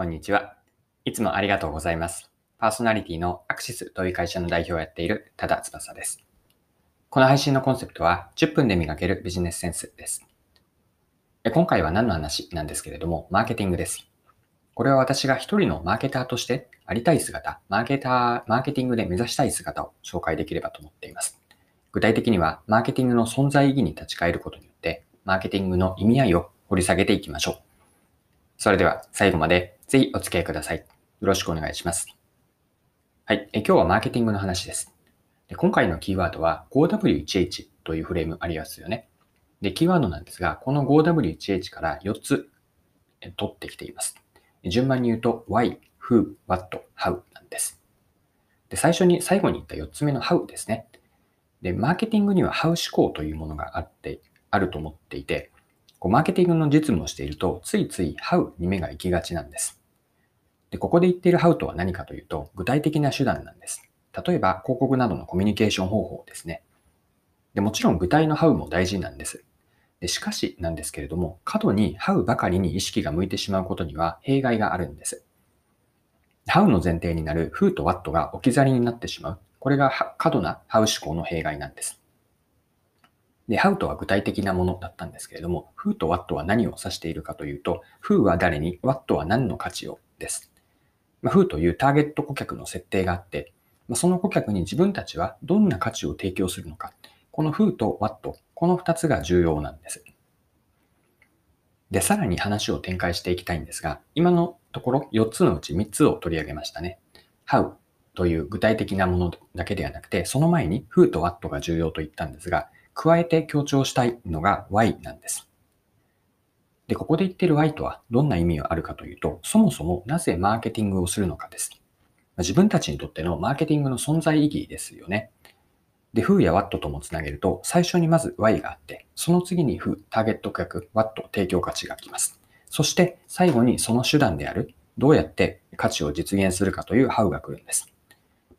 こんにちは。いつもありがとうございます。パーソナリティのアクシスという会社の代表をやっている多田翼です。この配信のコンセプトは10分で磨けるビジネスセンスです。今回は何の話なんですけれども、マーケティングです。これは私が一人のマーケターとしてありたい姿、マーケター、マーケティングで目指したい姿を紹介できればと思っています。具体的には、マーケティングの存在意義に立ち返ることによって、マーケティングの意味合いを掘り下げていきましょう。それでは最後までぜひお付き合いください。よろしくお願いします。はい。え今日はマーケティングの話です。で今回のキーワードは 5W1H というフレームありますよね。で、キーワードなんですが、この 5W1H から4つ取ってきています。順番に言うと Why, Who, What, How なんです。で、最初に、最後に言った4つ目の How ですね。で、マーケティングには How 思考というものがあって、あると思っていて、こうマーケティングの実務をしていると、ついつい How に目が行きがちなんです。で、ここで言っている How とは何かというと、具体的な手段なんです。例えば、広告などのコミュニケーション方法ですね。でもちろん具体の How も大事なんです。でしかしなんですけれども、過度に How ばかりに意識が向いてしまうことには弊害があるんです。How の前提になる Who と What が置き去りになってしまう。これが過度な How 思考の弊害なんです。で、How とは具体的なものだったんですけれども、Who と What は何を指しているかというと、Who は誰に、What は何の価値を？です。まあ、Who というターゲット顧客の設定があって、まあ、その顧客に自分たちはどんな価値を提供するのか、この Who と What、この2つが重要なんです。で、さらに話を展開していきたいんですが、今のところ4つのうち3つを取り上げましたね。How という具体的なものだけではなくて、その前に Who と What が重要と言ったんですが、加えて強調したいのが Why なんです。で、ここで言ってる Y とはどんな意味があるかというと、そもそもなぜマーケティングをするのかです。自分たちにとってのマーケティングの存在意義ですよね。で、Who や What ともつなげると、最初にまず Y があって、その次に Who、ターゲット顧客、What、提供価値が来ます。そして最後にその手段である、どうやって価値を実現するかという How が来るんです。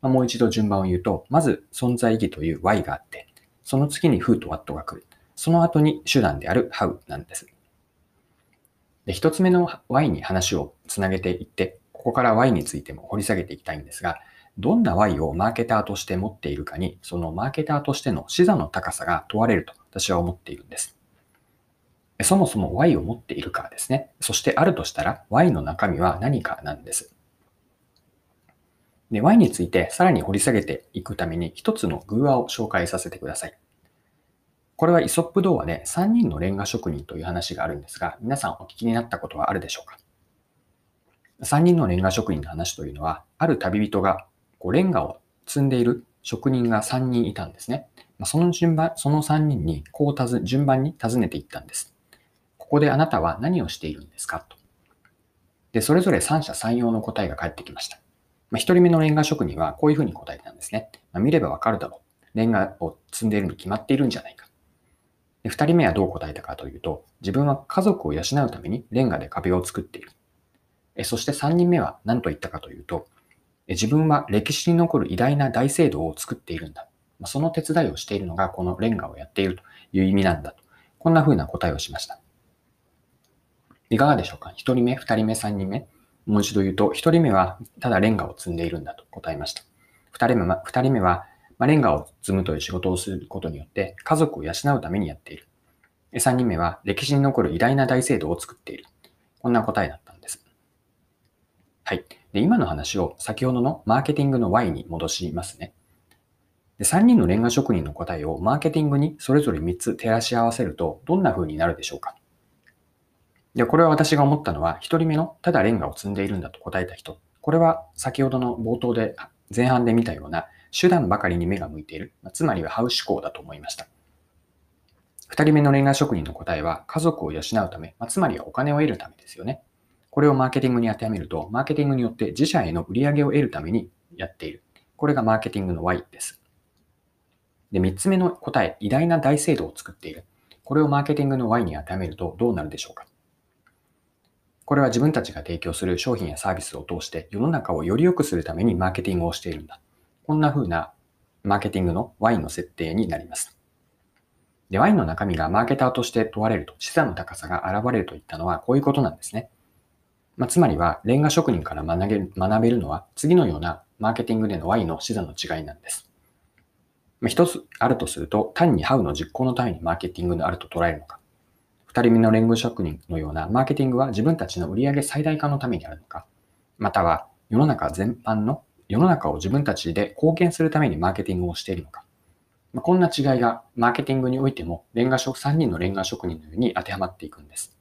ま、もう一度順番を言うと、まず存在意義という Y があって、その次に Who と What が来る。その後に手段である How なんです。で、一つ目の Y に話をつなげていって、ここから Y についても掘り下げていきたいんですが、どんな Y をマーケターとして持っているかに、そのマーケターとしての視座の高さが問われると私は思っているんです。そもそも Y を持っているかですね。そしてあるとしたら Y の中身は何かなんです。で、Y についてさらに掘り下げていくために一つの偶話を紹介させてください。これはイソップ童話で3人のレンガ職人という話があるんですが、皆さんお聞きになったことはあるでしょうか ?3 人のレンガ職人の話というのは、ある旅人がこうレンガを積んでいる職人が3人いたんですね。その順番、その3人にこうたず順番に尋ねていったんです。ここであなたは何をしているんですか？と。で、それぞれ三者三様の答えが返ってきました。まあ、人目のレンガ職人はこういうふうに答えてたんですね。まあ、見ればわかるだろう。レンガを積んでいるに決まっているんじゃないか。で、二人目はどう答えたかというと、自分は家族を養うためにレンガで壁を作っている。えそして三人目は何と言ったかというと、自分は歴史に残る偉大な大聖堂を作っているんだ。その手伝いをしているのがこのレンガをやっているという意味なんだと。こんな風な答えをしました。いかがでしょうか？一人目、二人目、三人目。もう一度言うと、一人目はただレンガを積んでいるんだと答えました。二人目は、二人目は、まあ、レンガを積むという仕事をすることによって家族を養うためにやっている。三人目は歴史に残る偉大な大聖堂を作っている。こんな答えだったんです。はい。で、今の話を先ほどのマーケティングの Y に戻しますね。で、3人のレンガ職人の答えをマーケティングにそれぞれ3つ照らし合わせるとどんな風になるでしょうかで、これは私が思ったのは、1人目のただレンガを積んでいるんだと答えた人。これは先ほどの冒頭で、前半で見たような手段ばかりに目が向いている。つまりはハウ思考だと思いました。2人目のレンガ職人の答えは、家族を養うため、まつまりはお金を得るためですよね。これをマーケティングに当てはめると、マーケティングによって自社への売り上げを得るためにやっている。これがマーケティングの Y です。で、3つ目の答え、偉大な大制度を作っている。これをマーケティングの Y に当てはめるとどうなるでしょうかこれは自分たちが提供する商品やサービスを通して世の中をより良くするためにマーケティングをしているんだ。こんな風なマーケティングの Y の設定になります。で、Y の中身がマーケターとして問われると、資産の高さが現れるといったのはこういうことなんですね。まあ、つまりは、レンガ職人から学べる学べるのは、次のようなマーケティングでの Y の視座の違いなんです。まあ、一つあるとすると、単に How の実行のためにマーケティングのあると捉えるのか。二人目の連合職人のようなマーケティングは自分たちの売上最大化のためにあるのか。または、世の中全般の、世の中を自分たちで貢献するためにマーケティングをしているのか。まあ、こんな違いがマーケティングにおいても、レンガ職、3人のレンガ職人のように当てはまっていくんです。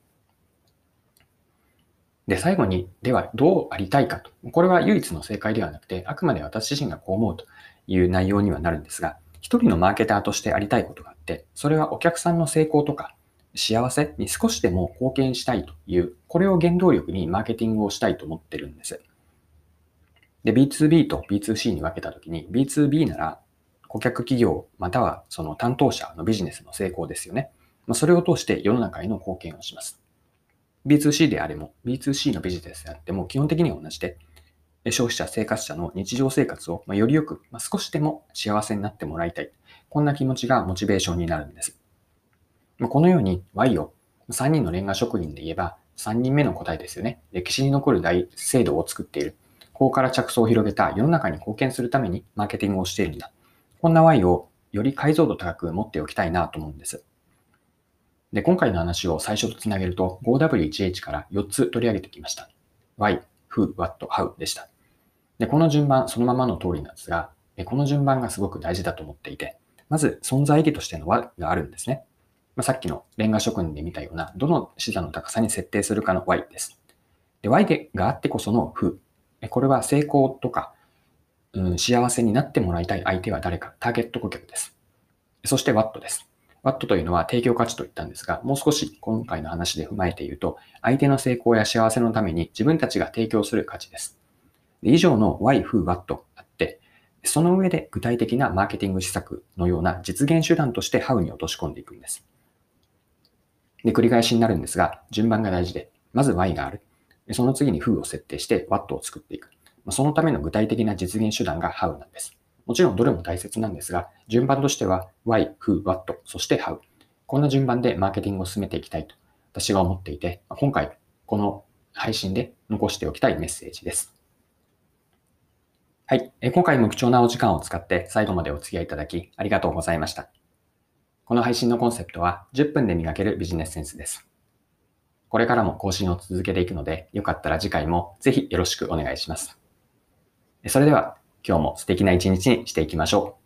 で、最後に、ではどうありたいかと。これは唯一の正解ではなくて、あくまで私自身がこう思うという内容にはなるんですが、一人のマーケターとしてありたいことがあって、それはお客さんの成功とか幸せに少しでも貢献したいという、これを原動力にマーケティングをしたいと思ってるんです。で、B2B と B2C に分けたときに、B2B なら顧客企業またはその担当者のビジネスの成功ですよね。まあそれを通して世の中への貢献をします。B2C であれも、B2C のビジネスであっても基本的には同じで、消費者、生活者の日常生活をよりよく、少しでも幸せになってもらいたい。こんな気持ちがモチベーションになるんです。このように Y を3人のレンガ職人で言えば3人目の答えですよね。歴史に残る大制度を作っている。ここから着想を広げた世の中に貢献するためにマーケティングをしているんだ。こんな Y をより解像度高く持っておきたいなと思うんです。で、今回の話を最初とつなげると 5W1H から4つ取り上げてきました。Y Who, What, How でした。で、この順番そのままの通りなんですが、この順番がすごく大事だと思っていて、まず存在意義としての What があるんですね。まあ、さっきのレンガ職人で見たような、どの視座の高さに設定するかの Y です。で、Y があってこその Who。これは成功とか、うん、幸せになってもらいたい相手は誰か、ターゲット顧客です。そして WAT です。ワットというのは提供価値と言ったんですが、もう少し今回の話で踏まえて言うと、相手の成功や幸せのために自分たちが提供する価値です。以上の Why, Who, What あって、その上で具体的なマーケティング施策のような実現手段として How に落とし込んでいくんです。で、繰り返しになるんですが、順番が大事で、まず Y がある。その次に Who を設定して What を作っていく。そのための具体的な実現手段が How なんです。もちろんどれも大切なんですが、順番としては why, who, what, そして how。こんな順番でマーケティングを進めていきたいと私が思っていて、今回この配信で残しておきたいメッセージです。はい。今回も貴重なお時間を使って最後までお付き合いいただきありがとうございました。この配信のコンセプトは10分で磨けるビジネスセンスです。これからも更新を続けていくので、よかったら次回もぜひよろしくお願いします。それでは今日も素敵な一日にしていきましょう。